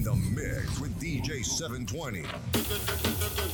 in the mix with DJ 720.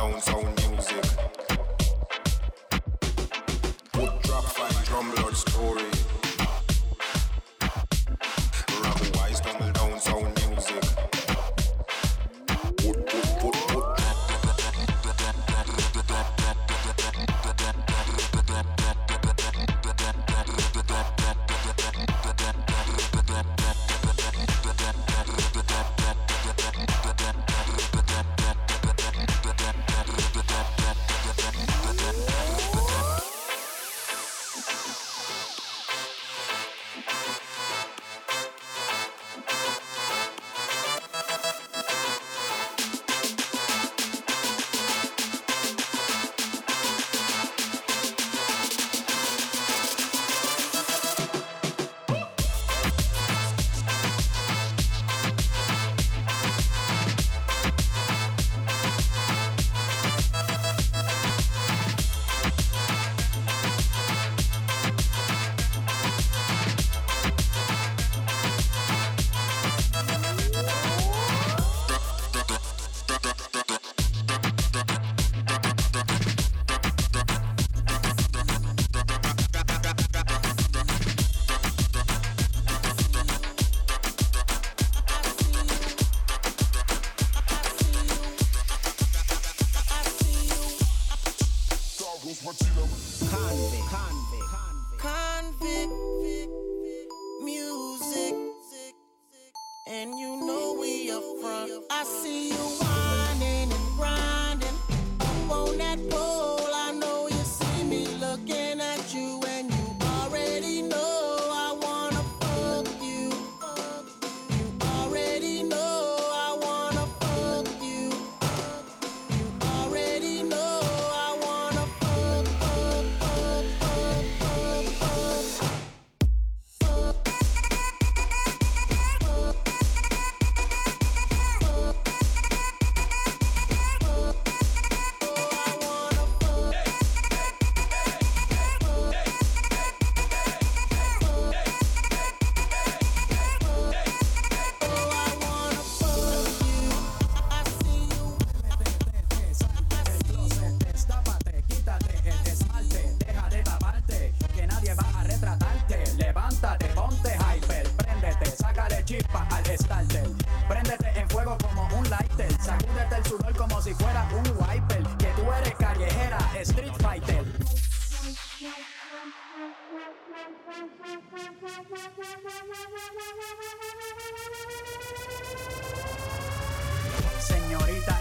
own, own music. Señorita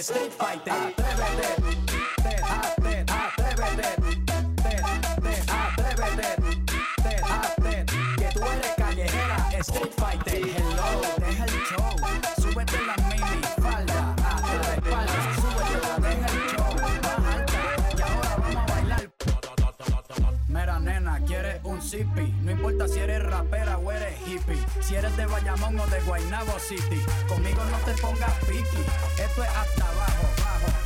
Street Fighter, atrévete. si eres rapera o eres hippie, si eres de Bayamón o de Guaynabo City. Conmigo no te pongas piqui, esto es hasta abajo, abajo.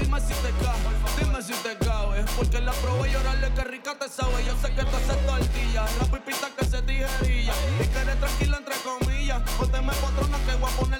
Dime si te cago, dime si te cabe. Porque la probé y orale que rica te sabe. Yo sé que tú haces tortillas, la pipita que se tijerilla. Y que eres tranquila entre comillas. Pues Ponte me patrona que voy a poner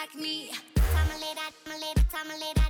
like me. Time a little, time a little, time a little.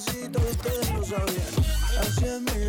pedacito y ustedes no sabían. Así es mi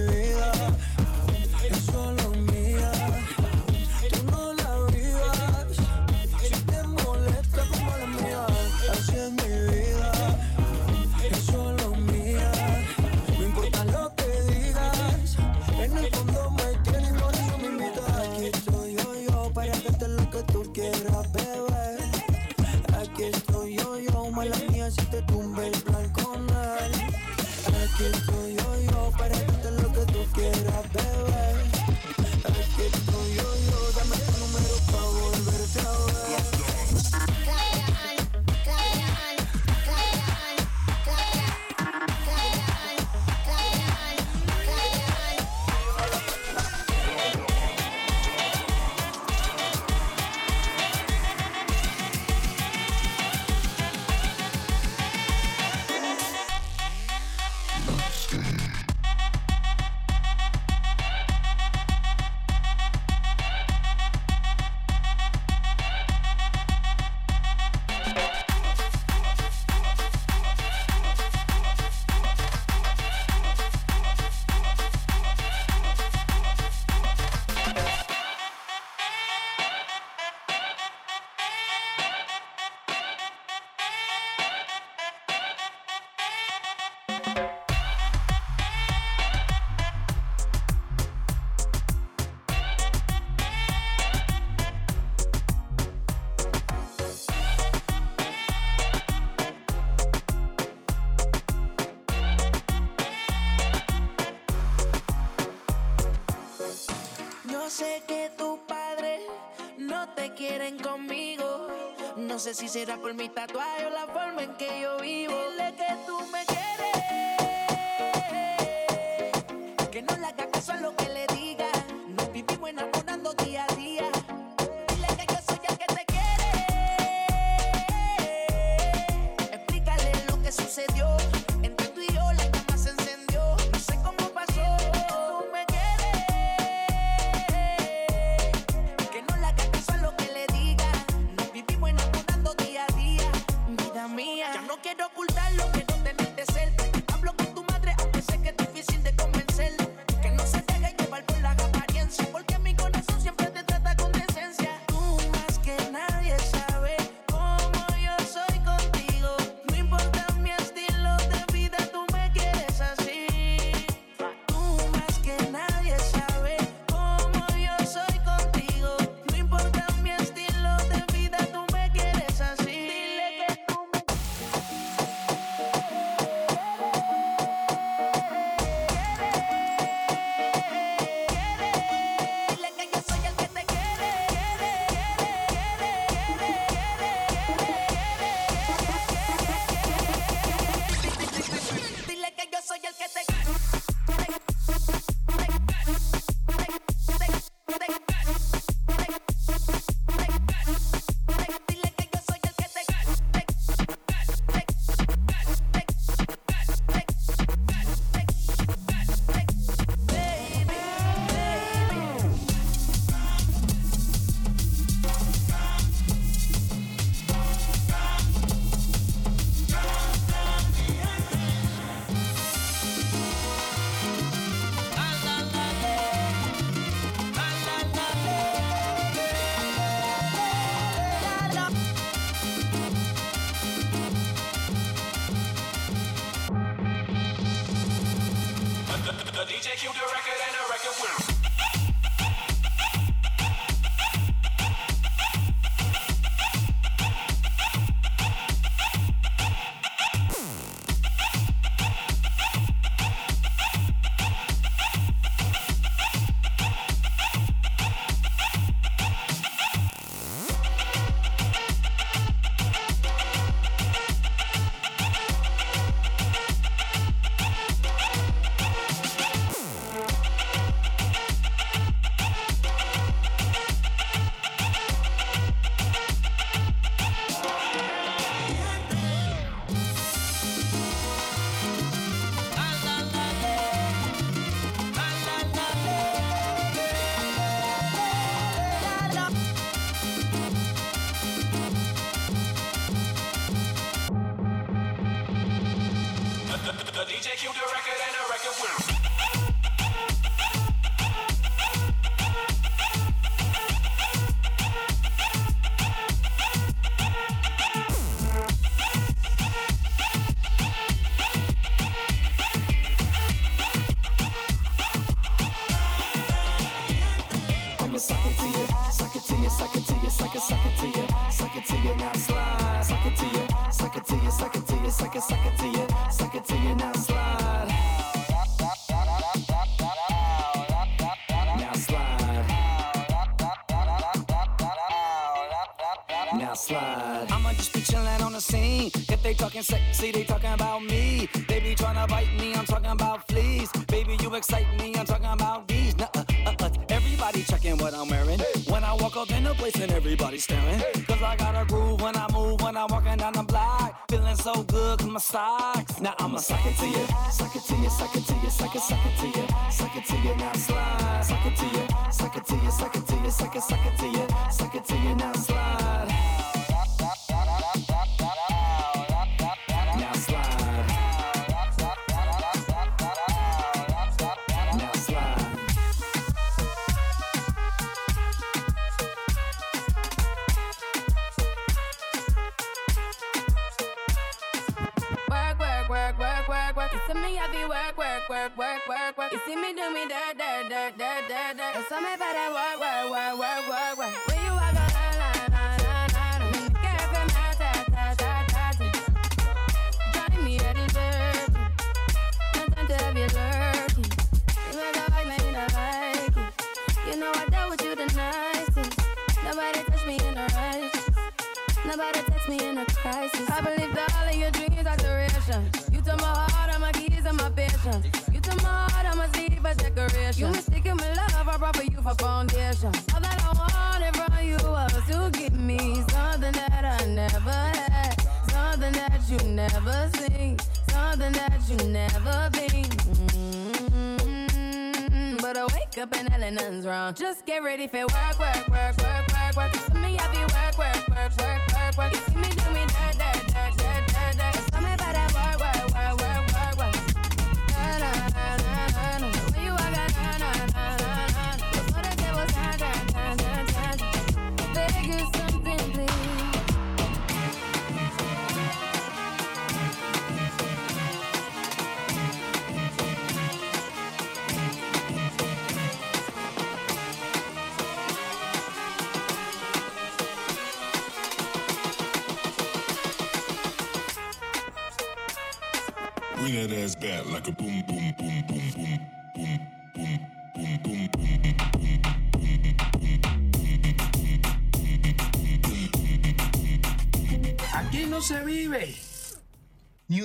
No sé si será por mi tatuaje o la forma en que yo vivo. Now slide. I'ma just be chillin' on the scene. If they talking sexy, they talking about me. They be tryna bite me, I'm talking about fleas. Baby, you excite me, I'm talking about these. Nuh uh, uh, uh. Everybody checking what I'm wearing. When I walk up in the place and everybody staring. Cause I got a groove when I move, when I'm walking down the block. Feeling so good, cause my socks. Now I'ma suck it to you, suck it to you, suck it to you, suck it, suck it to you, suck it to you, now slide. Suck it to you, suck it to you, suck it to you, suck it, suck it to you, suck it to you, now slide. Work, work, work, work. You see me do me dirt, dirt, dirt, dirt, dirt, dirt. You saw me that work, work, work, work, work, work. Where you walk, la, la, la, la, la, la. Girl, come out, ta, ta, ta, ta, ta. Join me at the church. No time to have you lurking. You a like me, not like it. You know I dealt with you the nicest. Nobody touched me in a rush. Nobody text me in a crisis. I believe that all of your dreams are duration. You took my heart, all my keys, and my patience. You took my heart, I must leave a decoration. You mistaken my love, I brought for you for foundation. All that I wanted from you was to give me something that I never had, something that you never seen, something that you never been. Mm, But I wake up and hell nothing's wrong. Just get ready for work, work, work, work, work, work. You see me, I be work, work, work, work, work, work. You see me do me dirt, dirt,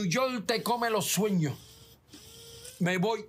New York te come los sueños. Me voy.